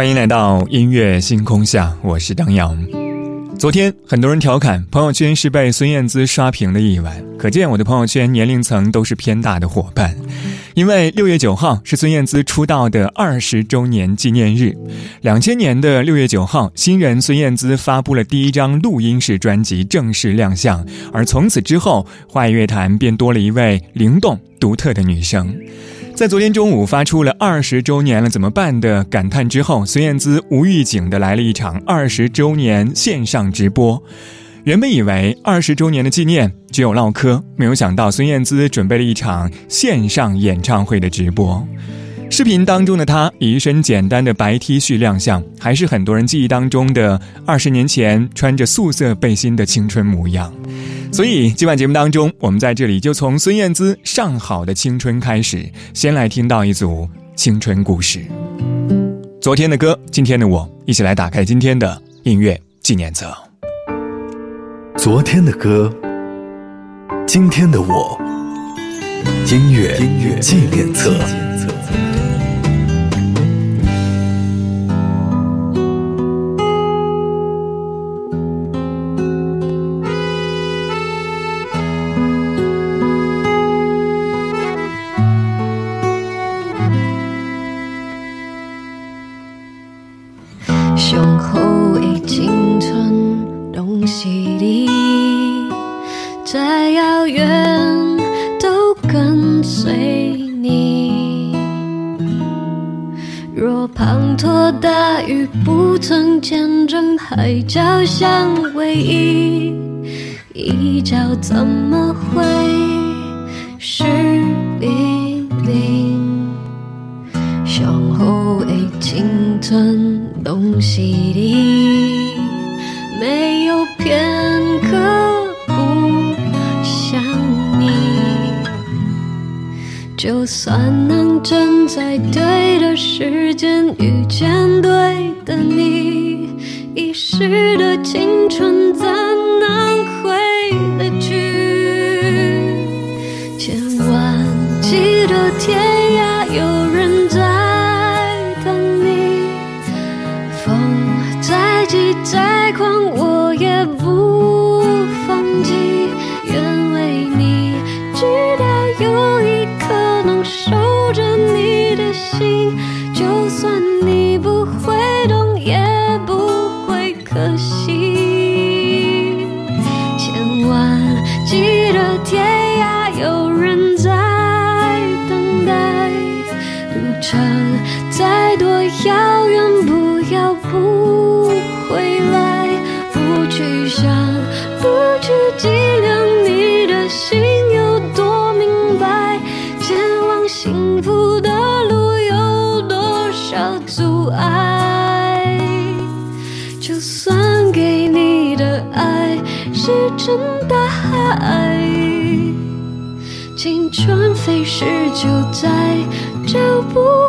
欢迎来到音乐星空下，我是张扬。昨天很多人调侃朋友圈是被孙燕姿刷屏的一晚，可见我的朋友圈年龄层都是偏大的伙伴。因为六月九号是孙燕姿出道的二十周年纪念日，两千年的六月九号，新人孙燕姿发布了第一张录音室专辑正式亮相，而从此之后，华语乐坛便多了一位灵动独特的女生。在昨天中午发出了二十周年了怎么办的感叹之后，孙燕姿无预警的来了一场二十周年线上直播。原本以为二十周年的纪念只有唠嗑，没有想到孙燕姿准备了一场线上演唱会的直播。视频当中的她以一身简单的白 T 恤亮相，还是很多人记忆当中的二十年前穿着素色背心的青春模样。所以今晚节目当中，我们在这里就从孙燕姿上好的青春开始，先来听到一组青春故事。昨天的歌，今天的我，一起来打开今天的音乐纪念册。昨天的歌，今天的我，音乐纪念册。存东西里，没有片刻不想你。就算能站在对的时间遇见对的你。遗失的青春在就算你春飞逝就再找不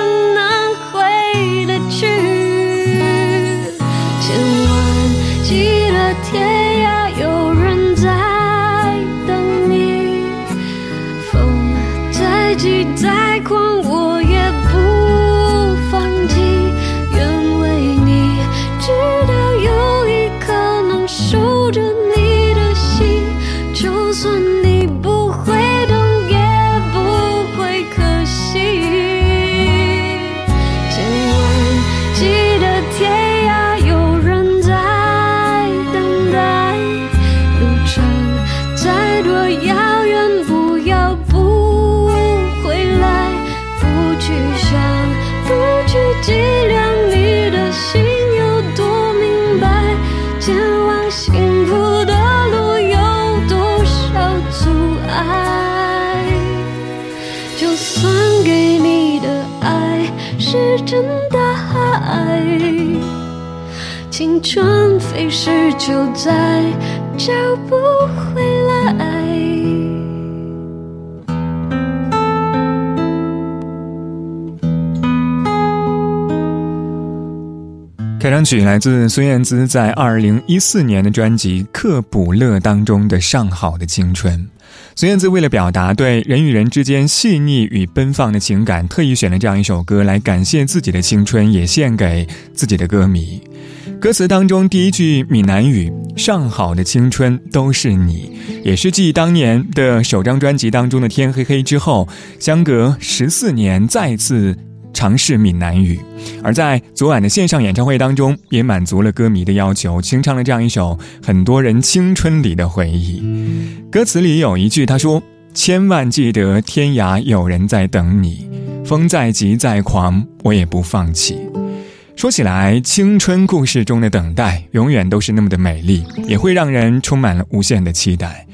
青春飞逝就再找不回来。开场曲来自孙燕姿在二零一四年的专辑《克卜勒》当中的《上好的青春》。孙燕姿为了表达对人与人之间细腻与奔放的情感，特意选了这样一首歌来感谢自己的青春，也献给自己的歌迷。歌词当中第一句闽南语“上好的青春都是你”，也是继当年的首张专辑当中的《天黑黑》之后，相隔十四年再次。尝试闽南语，而在昨晚的线上演唱会当中，也满足了歌迷的要求，清唱了这样一首很多人青春里的回忆。歌词里有一句，他说：“千万记得天涯有人在等你，风再急再狂，我也不放弃。”说起来，青春故事中的等待，永远都是那么的美丽，也会让人充满了无限的期待。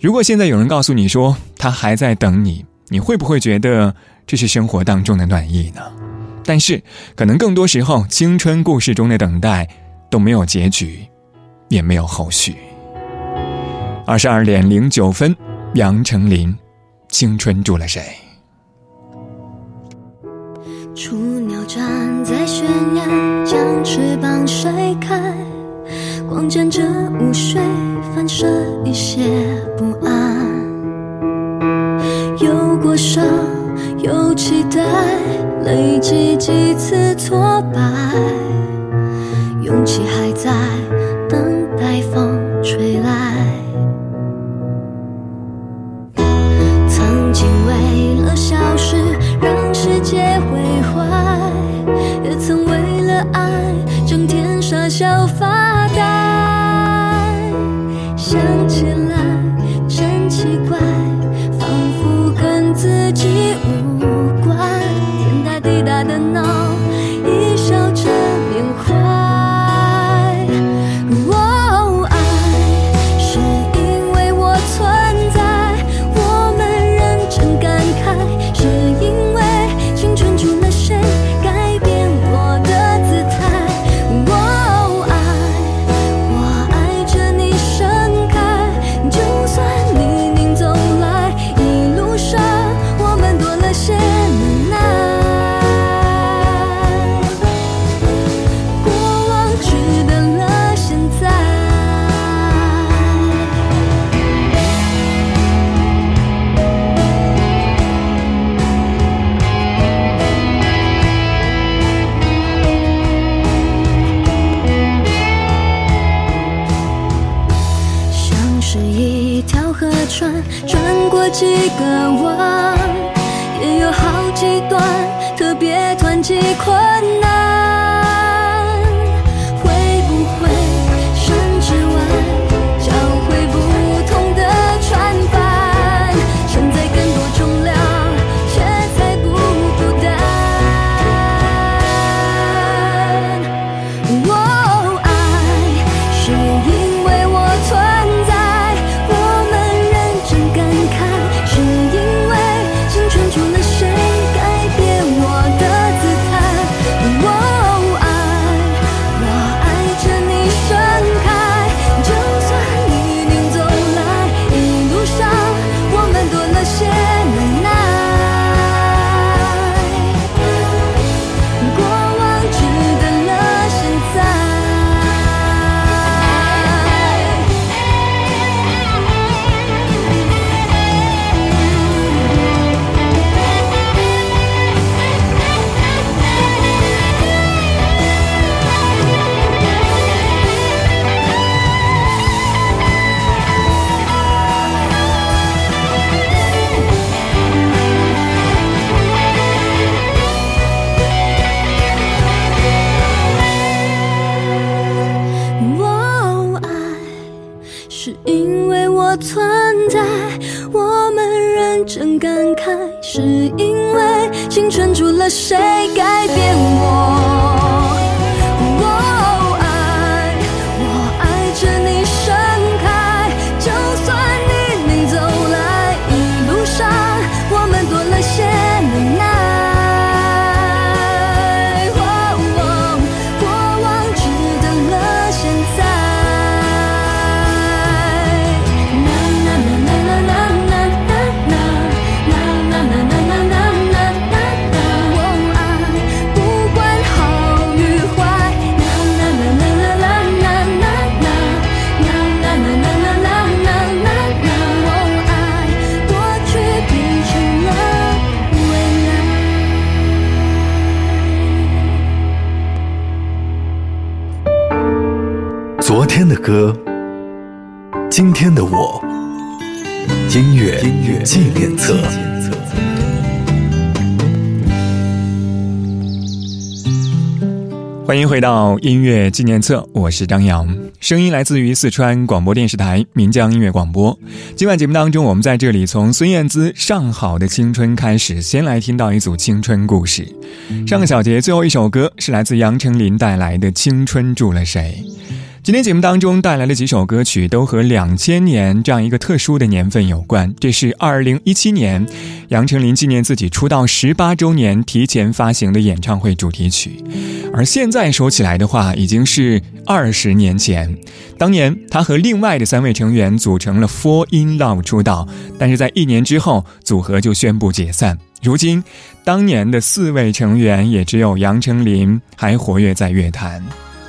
如果现在有人告诉你说他还在等你，你会不会觉得？这是生活当中的暖意呢，但是可能更多时候，青春故事中的等待都没有结局，也没有后续。二十二点零九分，杨丞琳，《青春住了谁》。雏鸟站在悬崖，将翅膀甩开，光沾着雾水，反射一些不安。有过伤。有期待，累积几次挫败，勇气还在音乐纪念册。欢迎回到音乐纪念册，我是张扬，声音来自于四川广播电视台岷江音乐广播。今晚节目当中，我们在这里从孙燕姿《上好的青春》开始，先来听到一组青春故事。上个小节最后一首歌是来自杨丞琳带来的《青春住了谁》。今天节目当中带来的几首歌曲都和两千年这样一个特殊的年份有关。这是二零一七年，杨丞琳纪念自己出道十八周年提前发行的演唱会主题曲。而现在说起来的话，已经是二十年前。当年他和另外的三位成员组成了 Four in Love 出道，但是在一年之后，组合就宣布解散。如今，当年的四位成员也只有杨丞琳还活跃在乐坛，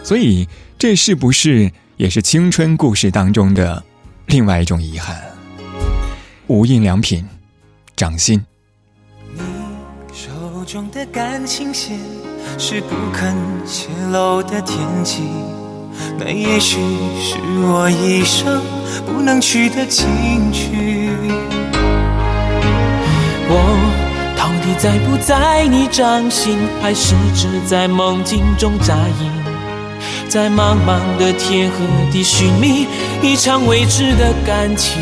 所以。这是不是也是青春故事当中的另外一种遗憾？无印良品，掌心。你手中的感情线是不肯泄露的天机，那也许是我一生不能去的禁区。我到底在不在你掌心，还是只在梦境中扎营？在茫茫的天和地寻觅一场未知的感情，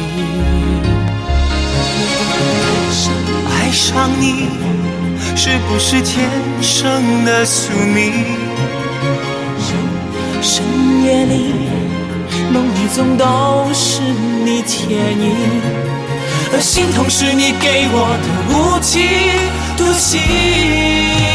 爱上你是不是天生的宿命？深夜里梦里总都是你倩影，而心痛是你给我的无期徒刑。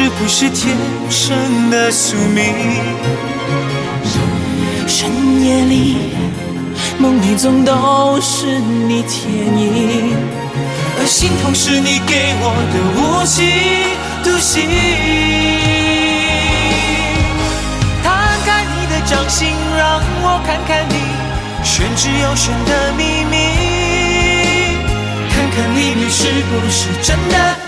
是不是天生的宿命？深夜里，梦里总都是你倩影，而心痛是你给我的无期徒刑。摊开你的掌心，让我看看你玄之又玄的秘密，看看里面是不是真的。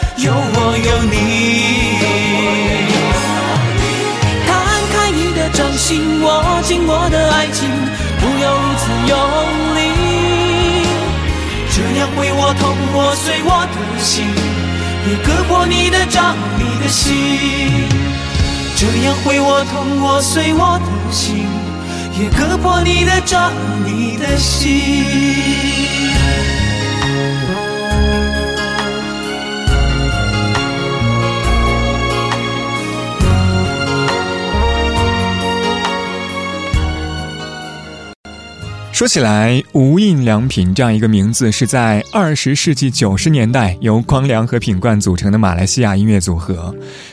有我有你。摊开你的掌心，握紧我的爱情，不要如此用力。这样会我痛，我碎我的心，也割破你的掌，你的心。这样会我痛，我碎我的心，也割破你的掌，你的心。说起来，无印良品这样一个名字是在二十世纪九十年代由光良和品冠组成的马来西亚音乐组合。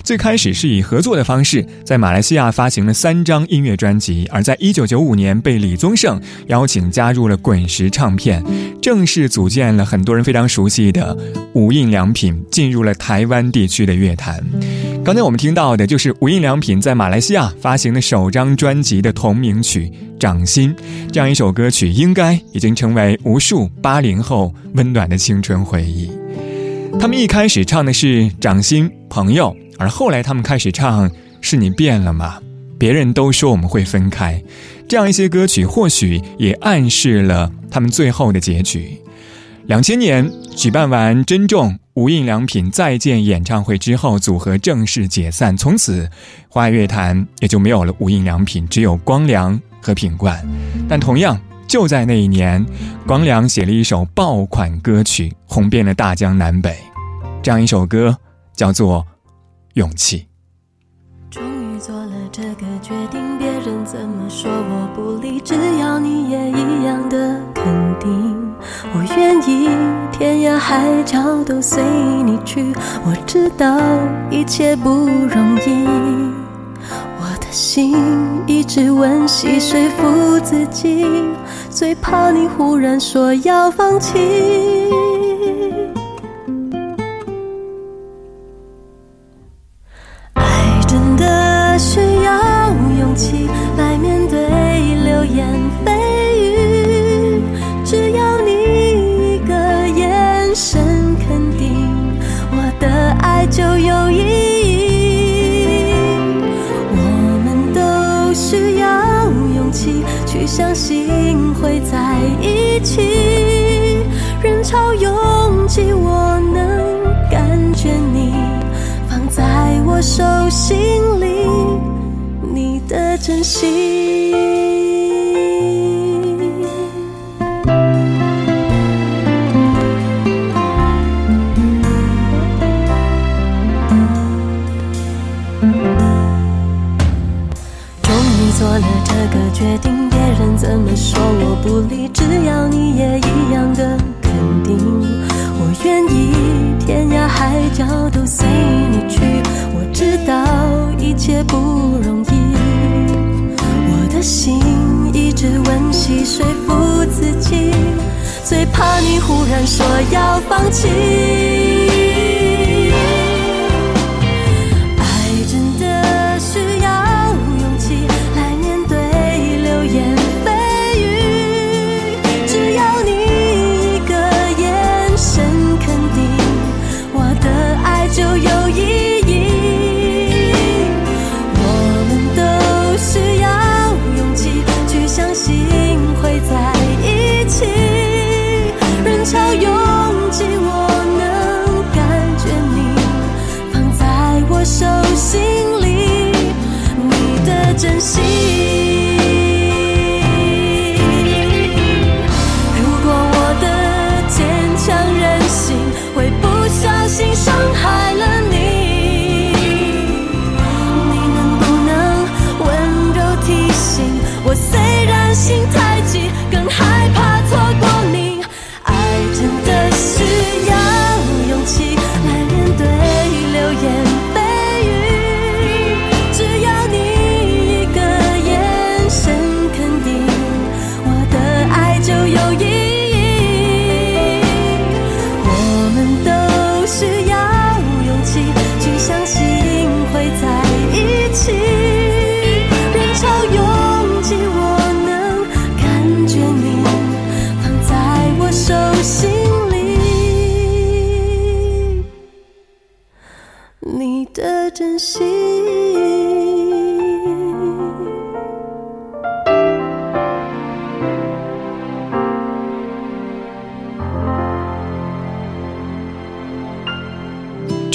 最开始是以合作的方式在马来西亚发行了三张音乐专辑，而在一九九五年被李宗盛邀请加入了滚石唱片，正式组建了很多人非常熟悉的无印良品，进入了台湾地区的乐坛。刚才我们听到的就是无印良品在马来西亚发行的首张专辑的同名曲。掌心这样一首歌曲，应该已经成为无数八零后温暖的青春回忆。他们一开始唱的是掌心朋友，而后来他们开始唱是你变了吗？别人都说我们会分开，这样一些歌曲或许也暗示了他们最后的结局。两千年举办完珍重无印良品再见演唱会之后，组合正式解散，从此华语乐坛也就没有了无印良品，只有光良。和品冠，但同样就在那一年，光良写了一首爆款歌曲，红遍了大江南北。这样一首歌叫做《勇气》。终于做了这个决定，别人怎么说我不理，只要你也一样的肯定，我愿意天涯海角都随你去。我知道一切不容易。心一直温习说服自己，最怕你忽然说要放弃。珍惜。你忽然说要放弃。拥挤，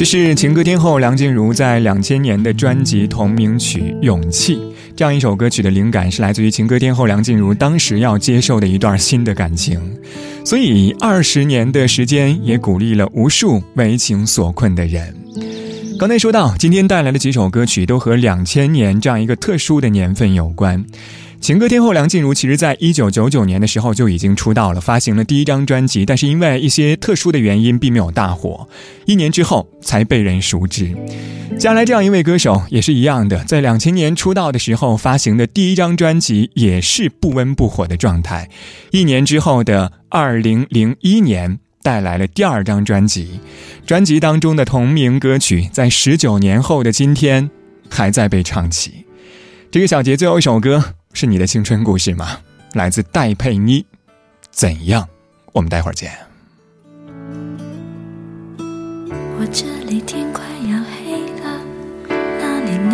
是情歌天后梁静茹在两千年的专辑同名曲《勇气》这样一首歌曲的灵感是来自于情歌天后梁静茹当时要接受的一段新的感情，所以二十年的时间也鼓励了无数为情所困的人。刚才说到，今天带来的几首歌曲都和两千年这样一个特殊的年份有关。情歌天后梁静茹，其实在一九九九年的时候就已经出道了，发行了第一张专辑，但是因为一些特殊的原因，并没有大火，一年之后才被人熟知。接下来这样一位歌手也是一样的，在两千年出道的时候发行的第一张专辑也是不温不火的状态，一年之后的二零零一年带来了第二张专辑，专辑当中的同名歌曲在十九年后的今天还在被唱起。这个小节最后一首歌。是你的青春故事吗？来自戴佩妮，怎样？我们待会儿见。我这里天快要黑了，哪里呢？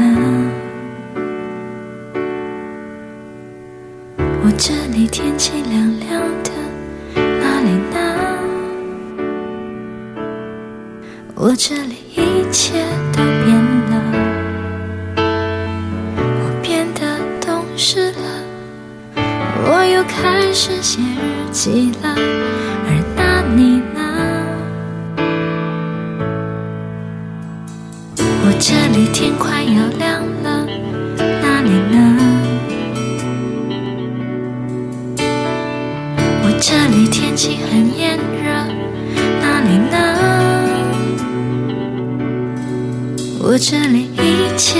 我这里天气凉凉的，哪里呢？我这里一切开始写日记了，而那你呢？我这里天快要亮了，那里呢？我这里天气很炎热，那里呢？我这里一切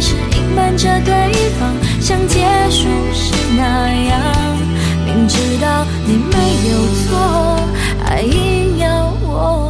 是隐瞒着对方，像结束时那样？明知道你没有错，还硬要我